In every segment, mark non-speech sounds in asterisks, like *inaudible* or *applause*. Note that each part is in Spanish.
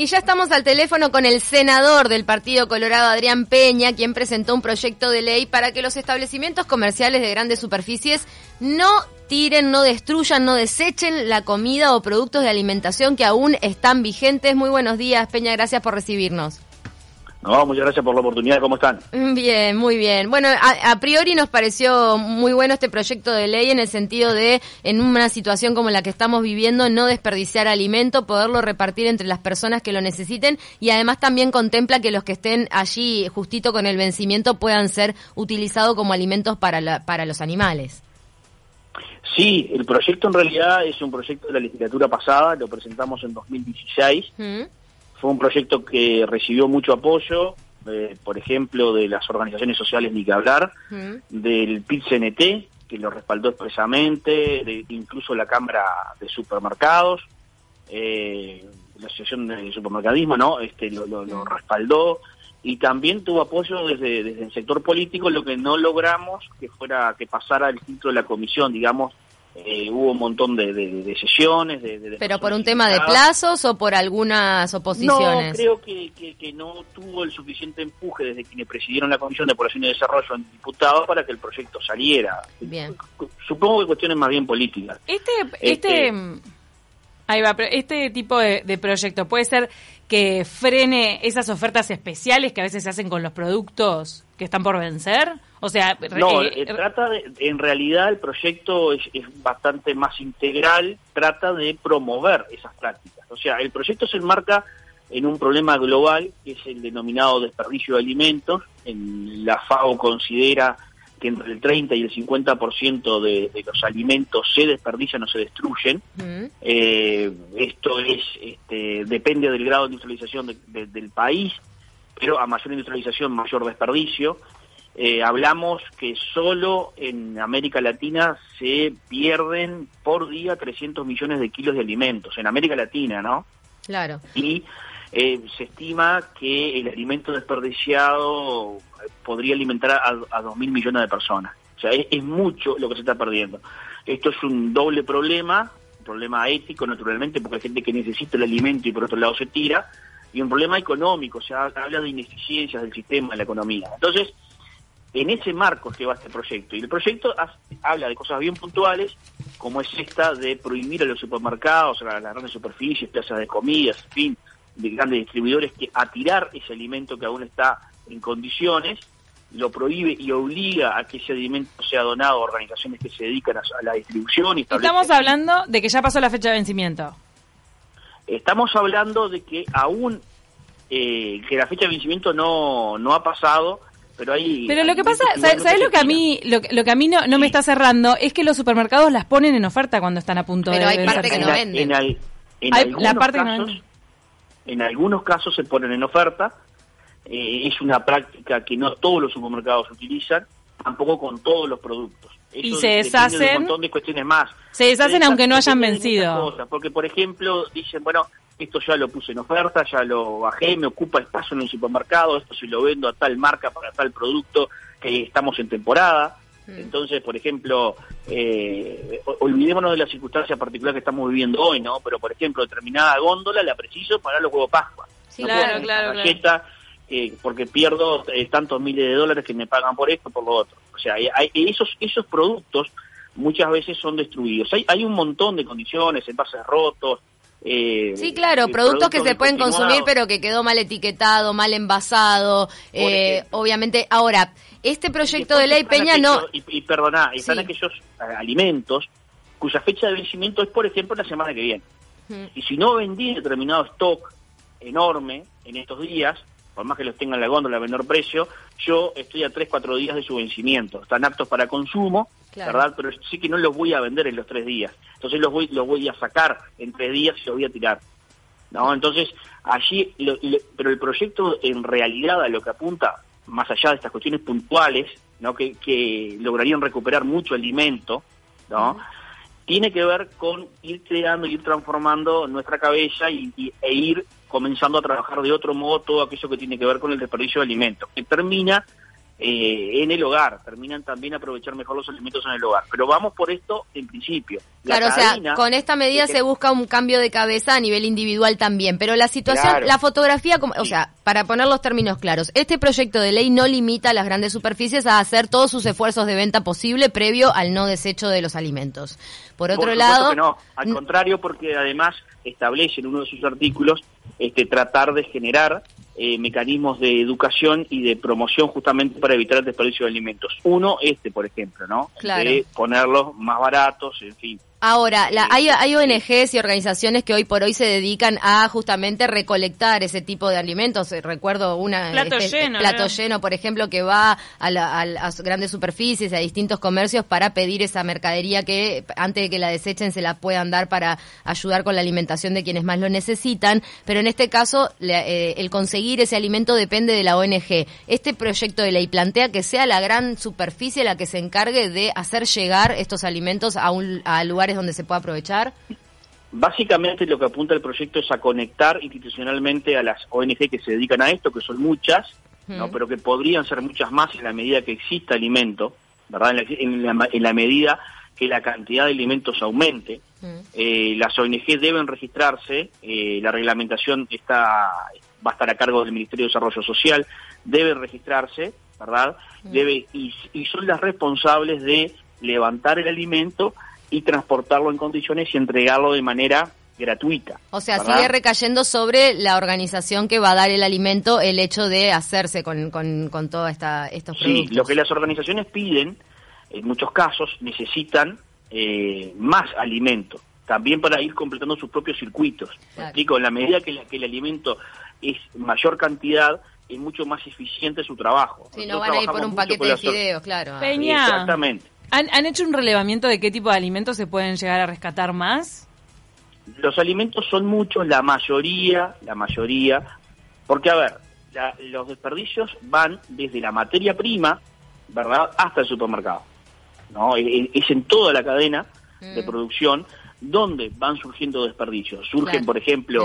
Y ya estamos al teléfono con el senador del Partido Colorado, Adrián Peña, quien presentó un proyecto de ley para que los establecimientos comerciales de grandes superficies no tiren, no destruyan, no desechen la comida o productos de alimentación que aún están vigentes. Muy buenos días, Peña, gracias por recibirnos. No, muchas gracias por la oportunidad. ¿Cómo están? Bien, muy bien. Bueno, a, priori nos pareció muy bueno este proyecto de ley en el sentido de, en una situación como la que estamos viviendo, no desperdiciar alimento, poderlo repartir entre las personas que lo necesiten y además también contempla que los que estén allí justito con el vencimiento puedan ser utilizados como alimentos para, para los animales. Sí, el proyecto en realidad es un proyecto de la legislatura pasada, lo presentamos en 2016. Fue un proyecto que recibió mucho apoyo, eh, por ejemplo, de las organizaciones sociales Ni que hablar, del PIT-CNT, que lo respaldó expresamente, de, incluso la Cámara de Supermercados, eh, la Asociación de Supermercadismo, ¿no? Este, lo, respaldó y también tuvo apoyo desde, desde el sector político, lo que no logramos que fuera que pasara el filtro de la comisión, digamos, eh, hubo un montón de, sesiones. De, ¿Pero por un tema de plazos o por algunas oposiciones? No, creo que, que, no tuvo el suficiente empuje desde quienes presidieron la Comisión de Población y Desarrollo en diputados para que el proyecto saliera. Bien. Supongo que cuestiones más bien políticas. Este, este, este ahí va, este tipo de, de proyecto puede ser que frene esas ofertas especiales que a veces se hacen con los productos que están por vencer? O sea, no, eh, eh, trata de, en realidad el proyecto es, bastante más integral, trata de promover esas prácticas. O sea, el proyecto se enmarca en un problema global que es el denominado desperdicio de alimentos. En la FAO considera que entre el 30 y el 50% de, de los alimentos se desperdician o se destruyen. Eh, esto es este, depende del grado de industrialización del país pero a mayor industrialización, mayor desperdicio. Eh, hablamos que solo en América Latina se pierden por día 300 millones de kilos de alimentos, en América Latina, ¿no? Claro. Y eh, se estima que el alimento desperdiciado podría alimentar a, a 2.000 millones de personas. O sea, es, mucho lo que se está perdiendo. Esto es un doble problema, un problema ético, naturalmente, porque hay gente que necesita el alimento y por otro lado se tira, y un problema económico, o sea, habla de ineficiencias del sistema de la economía. Entonces, en ese marco se va este proyecto. Y el proyecto habla de cosas bien puntuales, como es esta de prohibir a los supermercados, a las grandes superficies, plazas de comidas, en fin, de grandes distribuidores, que a tirar ese alimento que aún está en condiciones, lo prohíbe y obliga a que ese alimento sea donado a organizaciones que se dedican a, la distribución. Y Estamos hablando de que ya pasó la fecha de vencimiento. Estamos hablando de que aún eh, que la fecha de vencimiento no, no ha pasado, pero hay... Pero lo que pasa, ¿sabes, lo que a mí lo, que a mí no, no me está cerrando? Es que los supermercados las ponen en oferta cuando están a punto de Pero hay parte que no venden. En, algunos casos, en algunos casos se ponen en oferta, eh, es una práctica que no todos los supermercados utilizan, tampoco con todos los productos y se deshacen. un montón de cuestiones más. Se deshacen, aunque no hayan vencido. porque, por ejemplo, dicen, bueno, esto ya lo puse en oferta, ya lo bajé, me ocupa espacio en el supermercado, esto si lo vendo a tal marca para tal producto, que estamos en temporada. Mm. Entonces, por ejemplo, eh, olvidémonos de la circunstancia particular que estamos viviendo hoy, ¿no? Pero, por ejemplo, determinada góndola la preciso para los huevos Pascua. claro, claro, eh, porque pierdo eh, tantos miles de dólares que me pagan por esto, por lo otro. O sea, hay, esos, esos productos muchas veces son destruidos. Hay, hay un montón de condiciones, envases rotos. Eh, sí, claro, eh, productos, que se pueden consumir pero que quedó mal etiquetado, mal envasado. Eh, obviamente, ahora, este proyecto de ley Peña no... Y, y perdona, están aquellos alimentos cuya fecha de vencimiento es, por ejemplo, la semana que viene. Y si no vendí determinado stock enorme en estos días, por más que los tenga en la góndola a menor precio, yo estoy a 3, 4 días de su vencimiento. Están aptos para consumo, ¿verdad? Pero sí que no los voy a vender en los 3 días. Entonces los voy, los voy a sacar en 3 días y los voy a tirar. ¿no? Entonces, allí, pero el proyecto en realidad a lo que apunta, más allá de estas cuestiones puntuales, ¿no? que, que lograrían recuperar mucho alimento, ¿no? tiene que ver con ir creando y ir transformando nuestra cabeza y, e ir comenzando a trabajar de otro modo todo aquello que tiene que ver con el desperdicio de alimentos, que termina eh, en el hogar, terminan también aprovechar mejor los alimentos en el hogar. Pero vamos por esto en principio. claro, o sea, con esta medida se busca un cambio de cabeza a nivel individual también, pero la situación, la fotografía, o sea, para poner los términos claros, este proyecto de ley no limita a las grandes superficies a hacer todos sus esfuerzos de venta posible previo al no desecho de los alimentos. Por otro lado... no, al contrario, porque además establece en uno de sus artículos este, tratar de generar eh, mecanismos de educación y de promoción justamente para evitar el desperdicio de alimentos. Uno, este, por ejemplo, ¿no? De ponerlos más baratos, en fin. Ahora, la, hay, hay ONGs y organizaciones que hoy por hoy se dedican a justamente recolectar ese tipo de alimentos. Eh, recuerdo una plato, este, lleno, plato lleno, por ejemplo, que va a, las grandes superficies, a distintos comercios para pedir esa mercadería que antes de que la desechen se la puedan dar para ayudar con la alimentación de quienes más lo necesitan. Pero en este caso, eh, el conseguir ese alimento depende de la ONG. Este proyecto de ley plantea que sea la gran superficie la que se encargue de hacer llegar estos alimentos a un a lugar donde se pueda aprovechar? Básicamente lo que apunta el proyecto es a conectar institucionalmente a las ONG que se dedican a esto, que son muchas, ¿no? pero que podrían ser muchas más en la medida que exista alimento, ¿verdad? En la, medida que la cantidad de alimentos aumente. Eh, las ONG deben registrarse, eh, la reglamentación está va a estar a cargo del Ministerio de Desarrollo Social, deben registrarse, ¿verdad? Debe y, y son las responsables de levantar el alimento y transportarlo en condiciones y entregarlo de manera gratuita. O sea, sigue recayendo sobre la organización que va a dar el alimento el hecho de hacerse con, con, con todos estos productos. Sí, lo que las organizaciones piden, en muchos casos, necesitan eh, más alimento, también para ir completando sus propios circuitos. explico? En la medida que, que el alimento es mayor cantidad, es mucho más eficiente su trabajo. Si no van a ir por un paquete de fideos, claro. Peña. Exactamente. ¿Han, hecho un relevamiento de qué tipo de alimentos se pueden llegar a rescatar más? Los alimentos son muchos, la mayoría, la mayoría, porque a ver, los desperdicios van desde la materia prima, ¿verdad?, hasta el supermercado. ¿no? Es, en toda la cadena de mm. producción donde van surgiendo desperdicios. Surgen, por ejemplo,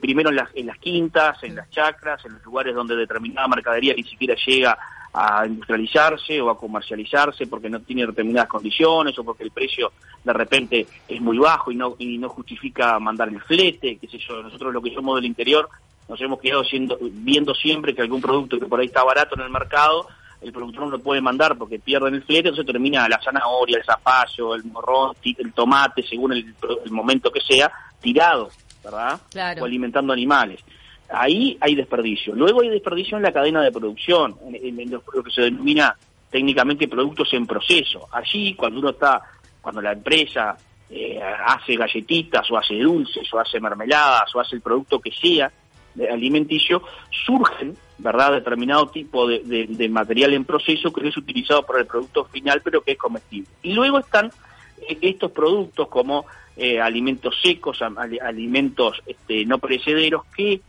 primero en las, en las quintas, en mm. las chacras, en los lugares donde determinada mercadería ni siquiera llega a industrializarse o a comercializarse porque no tiene determinadas condiciones o porque el precio de repente es muy bajo y no y no justifica mandar el flete, qué sé yo, nosotros lo que somos del interior nos hemos quedado siendo, viendo siempre que algún producto que por ahí está barato en el mercado, el productor no lo puede mandar porque pierden el flete, entonces termina la zanahoria, el zapallo, el morrón, el tomate, según el, momento que sea, tirado, ¿verdad? O alimentando animales ahí hay desperdicio. Luego hay desperdicio en la cadena de producción, en, lo, que se denomina técnicamente productos en proceso. Allí, cuando uno está, cuando la empresa eh, hace galletitas o hace dulces o hace mermeladas o hace el producto que sea de alimenticio, surgen, ¿verdad?, determinado tipo de, material en proceso que es utilizado para el producto final, pero que es comestible. Y luego están eh, estos productos como eh, alimentos secos, alimentos este, no perecederos, que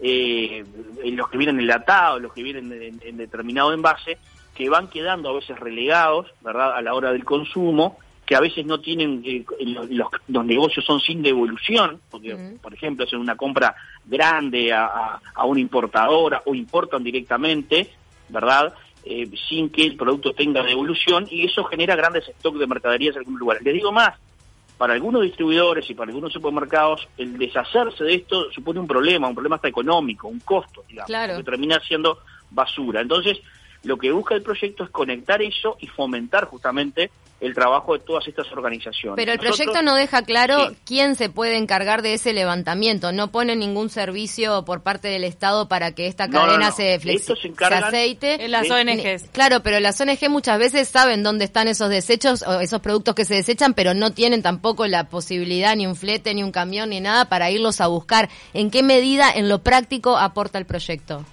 eh, los que vienen enlatados, los que vienen en, determinado envase, que van quedando a veces relegados, ¿verdad?, a la hora del consumo, que a veces no tienen, eh, los, negocios son sin devolución, porque, por ejemplo, hacen una compra grande a, una importadora o importan directamente, ¿verdad?, eh, sin que el producto tenga devolución, y eso genera grandes stocks de mercaderías en algún lugar. Les digo más, para algunos distribuidores y para algunos supermercados, el deshacerse de esto supone un problema, un problema hasta económico, un costo, digamos, que termina siendo basura. Entonces, lo que busca el proyecto es conectar eso y fomentar justamente el trabajo de todas estas organizaciones. Pero el proyecto no deja claro quién se puede encargar de ese levantamiento, no pone ningún servicio por parte del Estado para que esta cadena se, se aceite. En las ONGs. Claro, pero las ONG muchas veces saben dónde están esos desechos o esos productos que se desechan, pero no tienen tampoco la posibilidad ni un flete, ni un camión, ni nada para irlos a buscar. ¿En qué medida en lo práctico aporta el proyecto?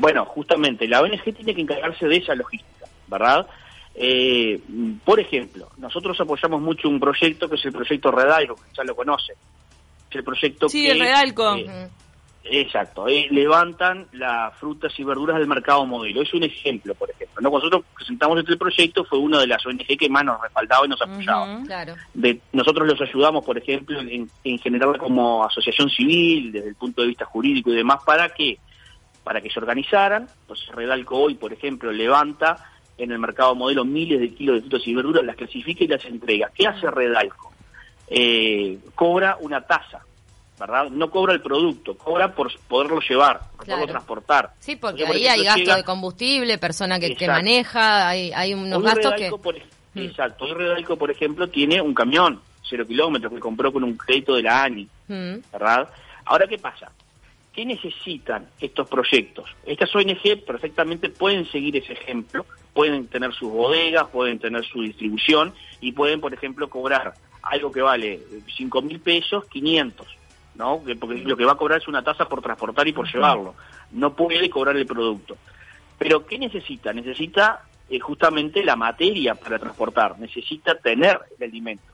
Bueno, justamente, la ONG tiene que encargarse de esa logística, ¿verdad? Eh, por ejemplo, nosotros apoyamos mucho un proyecto que es el proyecto Redalco, ya lo conocen. Es el proyecto sí, que... el Redalco. Eh, exacto, eh, levantan las frutas y verduras del mercado modelo. Es un ejemplo, por ejemplo. ¿no? Cuando nosotros presentamos este proyecto fue una de las ONG que más nos respaldaba y nos apoyaba. de, nosotros los ayudamos, por ejemplo, en, en como asociación civil, desde el punto de vista jurídico y demás, para que para que se organizaran. Entonces Redalco hoy, por ejemplo, levanta en el mercado modelo miles de kilos de frutas y verduras, las clasifica y las entrega. ¿Qué hace Redalco? Eh, cobra una tasa, ¿verdad? No cobra el producto, cobra por poderlo llevar, por poderlo transportar. Sí, porque ahí hay gasto de combustible, persona que, que maneja, hay, hay unos gastos que... Mm. Exacto, hoy Redalco, por ejemplo, tiene un camión, cero kilómetros, que compró con un crédito de la ANI, mm. ¿verdad? Ahora, ¿qué pasa? ¿Qué necesitan estos proyectos? Estas ONG perfectamente pueden seguir ese ejemplo, pueden tener sus bodegas, pueden tener su distribución y pueden, por ejemplo, cobrar algo que vale 5 mil pesos, 500, ¿no? Porque lo que va a cobrar es una tasa por transportar y por llevarlo. No puede cobrar el producto. Pero ¿qué necesita? Necesita eh, justamente la materia para transportar, necesita tener el alimento.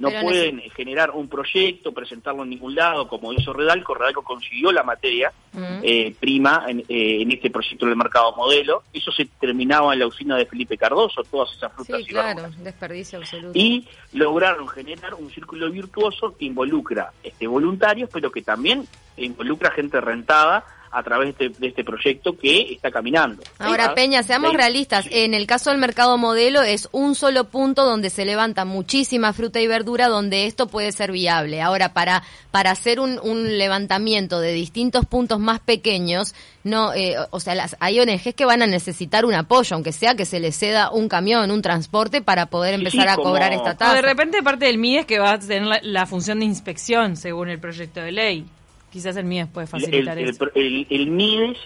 No pueden generar un proyecto, presentarlo en ningún lado, como hizo Redalco. Redalco consiguió la materia mm. eh, prima en, eh, en, este proyecto del mercado modelo. Eso se terminaba en la usina de Felipe Cardoso, todas esas frutas sí, claro, desperdicio absoluto. Y lograron generar un círculo virtuoso que involucra este, voluntarios, pero que también involucra gente rentada a través de, este proyecto que está caminando. Ahora, Peña, seamos realistas. En el caso del mercado modelo es un solo punto donde se levanta muchísima fruta y verdura donde esto puede ser viable. Ahora, para, para hacer un, un levantamiento de distintos puntos más pequeños, no, eh, o sea, las, hay ONGs que van a necesitar un apoyo, aunque sea que se les ceda un camión, un transporte para poder empezar a cobrar esta tasa. de repente parte del MIDES que va a tener la función de inspección según el proyecto de ley. Quizás el MIDES puede facilitar el, eso. El, MIDES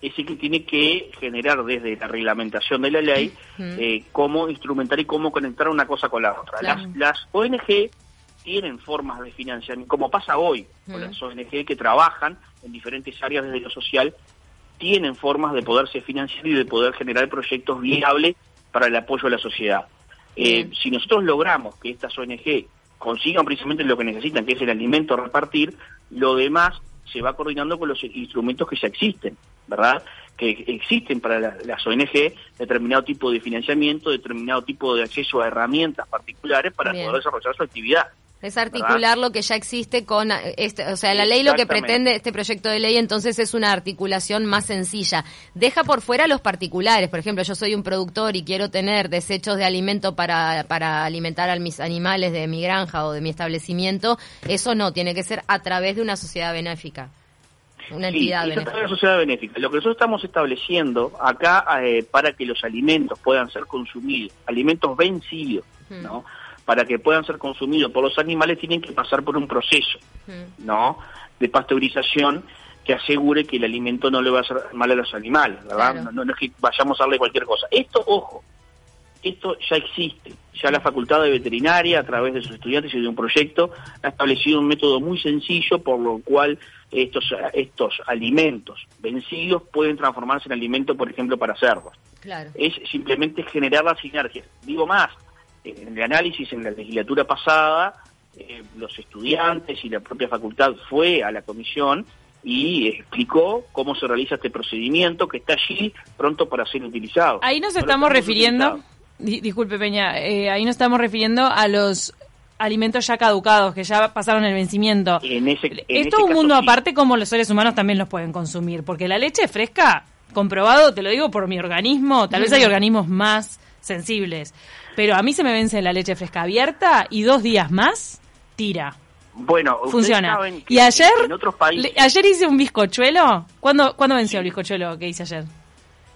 es el que tiene que generar desde la reglamentación de la ley eh, cómo instrumentar y cómo conectar una cosa con la otra. Las, las ONG tienen formas de financiamiento, como pasa hoy con las ONG que trabajan en diferentes áreas desde lo social, tienen formas de poderse financiar y de poder generar proyectos viables para el apoyo a la sociedad. Eh, si nosotros logramos que estas ONG consigan precisamente lo que necesitan, que es el alimento a repartir, lo demás se va coordinando con los instrumentos que ya existen, ¿verdad? Que existen para las ONG determinado tipo de financiamiento, determinado tipo de acceso a herramientas particulares para poder desarrollar su actividad. Es articular lo que ya existe con, este, o sea, la ley lo que pretende, este proyecto de ley entonces es una articulación más sencilla. Deja por fuera a los particulares, por ejemplo, yo soy un productor y quiero tener desechos de alimento para, para alimentar a mis animales de mi granja o de mi establecimiento, eso no, tiene que ser a través de una sociedad benéfica. Una entidad benéfica. Una sociedad benéfica. Lo que nosotros estamos estableciendo acá eh, para que los alimentos puedan ser consumidos, alimentos vencidos, ¿no? Para que puedan ser consumidos por los animales tienen que pasar por un proceso. ¿no? De pasteurización que asegure que el alimento no le va a hacer mal a los animales, ¿verdad? No, es que vayamos a darle cualquier cosa. Esto, ojo, esto ya existe. Ya la Facultad de Veterinaria, a través de sus estudiantes y de un proyecto, ha establecido un método muy sencillo por lo cual estos, estos alimentos vencidos pueden transformarse en alimento, por ejemplo, para cerdos. Claro. Es simplemente generar la sinergia. Digo más, en el análisis en la legislatura pasada, eh, los estudiantes y la propia facultad fue a la comisión y explicó cómo se realiza este procedimiento que está allí pronto para ser utilizado. Ahí nos estamos refiriendo, disculpe Peña, eh, ahí nos estamos refiriendo a los alimentos ya caducados, que ya pasaron el vencimiento. En ese, es un mundo aparte como los seres humanos también los pueden consumir, porque la leche fresca, comprobado, te lo digo por mi organismo, tal vez hay organismos más sensibles, pero a mí se me vence la leche fresca abierta y dos días más, tira. Bueno, funciona. y ayer, ayer hice un bizcochuelo. ¿Cuándo, ¿Cuándo venció el bizcochuelo que hice ayer?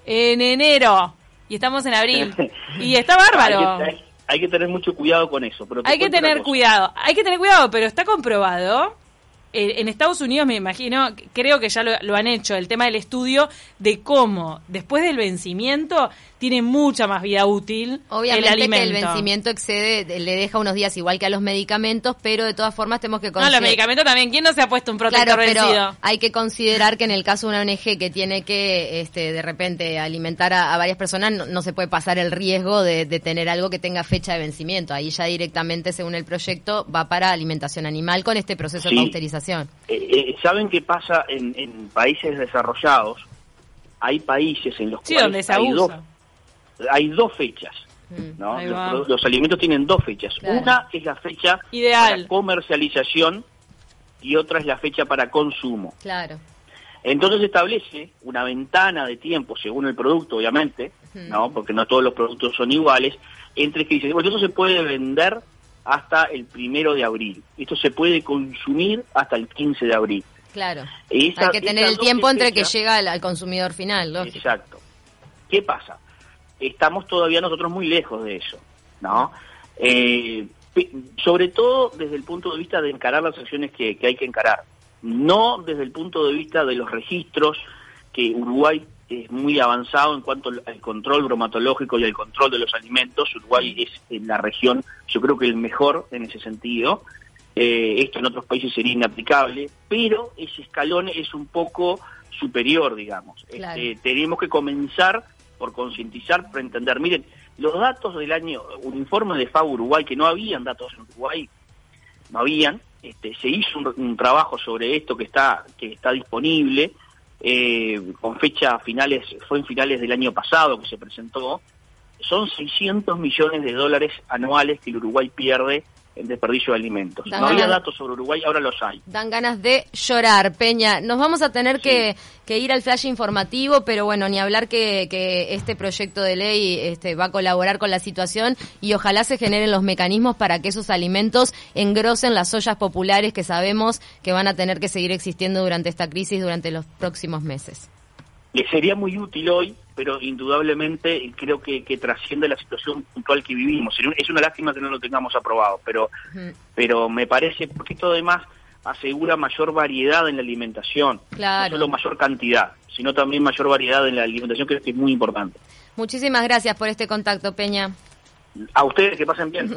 En enero. Y estamos en abril. *laughs* y está bárbaro. Hay que, tener mucho cuidado con eso. Pero hay que tener cuidado. Hay que tener cuidado, pero está comprobado en Estados Unidos me imagino, creo que ya lo, han hecho, el tema del estudio de cómo después del vencimiento tiene mucha más vida útil Obviamente el alimento. que el vencimiento excede, le deja unos días igual que a los medicamentos, pero de todas formas tenemos que considerar... No, los medicamentos también, ¿quién no se ha puesto un protector claro, pero hay que considerar que en el caso de una ONG que tiene que este, de repente alimentar a, varias personas, no, se puede pasar el riesgo de, tener algo que tenga fecha de vencimiento. Ahí ya directamente, según el proyecto, va para alimentación animal con este proceso de pasteurización. Eh, eh, ¿Saben qué pasa en, países desarrollados? Hay países en los cuales hay, dos, hay dos fechas. Mm, los, alimentos tienen dos fechas. Una es la fecha Ideal. para comercialización y otra es la fecha para consumo. Claro. Entonces establece una ventana de tiempo, según el producto, obviamente, ¿no? Porque no todos los productos son iguales, entre que dice, bueno, esto se puede vender hasta el primero de abril. Esto se puede consumir hasta el 15 de abril. Claro. Hay que tener el tiempo entre que llega al, consumidor final, lógico. Exacto. ¿Qué pasa? Estamos todavía nosotros muy lejos de eso, ¿no? Eh, sobre todo desde el punto de vista de encarar las acciones que hay que encarar no desde el punto de vista de los registros, que Uruguay es muy avanzado en cuanto al control bromatológico y al control de los alimentos. Uruguay es en la región, yo creo que el mejor en ese sentido. Eh, esto en otros países sería inaplicable, pero ese escalón es un poco superior, digamos. Este, tenemos que comenzar por concientizar, por entender. Miren, los datos del año, un informe de FAO Uruguay, que no habían datos en Uruguay, no habían, este, se hizo un, trabajo sobre esto que está que está disponible eh, con fecha finales fue en finales del año pasado que se presentó son 600 millones de dólares anuales que el Uruguay pierde el desperdicio de alimentos. no había datos sobre Uruguay, ahora los hay. Dan ganas de llorar, Peña. Nos vamos a tener que, ir al flash informativo, pero bueno, ni hablar que, que, este proyecto de ley este, va a colaborar con la situación y ojalá se generen los mecanismos para que esos alimentos engrosen las ollas populares que sabemos que van a tener que seguir existiendo durante esta crisis durante los próximos meses. Le sería muy útil hoy pero indudablemente creo que, trasciende la situación puntual que vivimos. Es una lástima que no lo tengamos aprobado, pero, pero me parece, porque esto además asegura mayor variedad en la alimentación, no solo mayor cantidad, sino también mayor variedad en la alimentación, que es muy importante. Muchísimas gracias por este contacto, Peña. A ustedes, que pasen bien.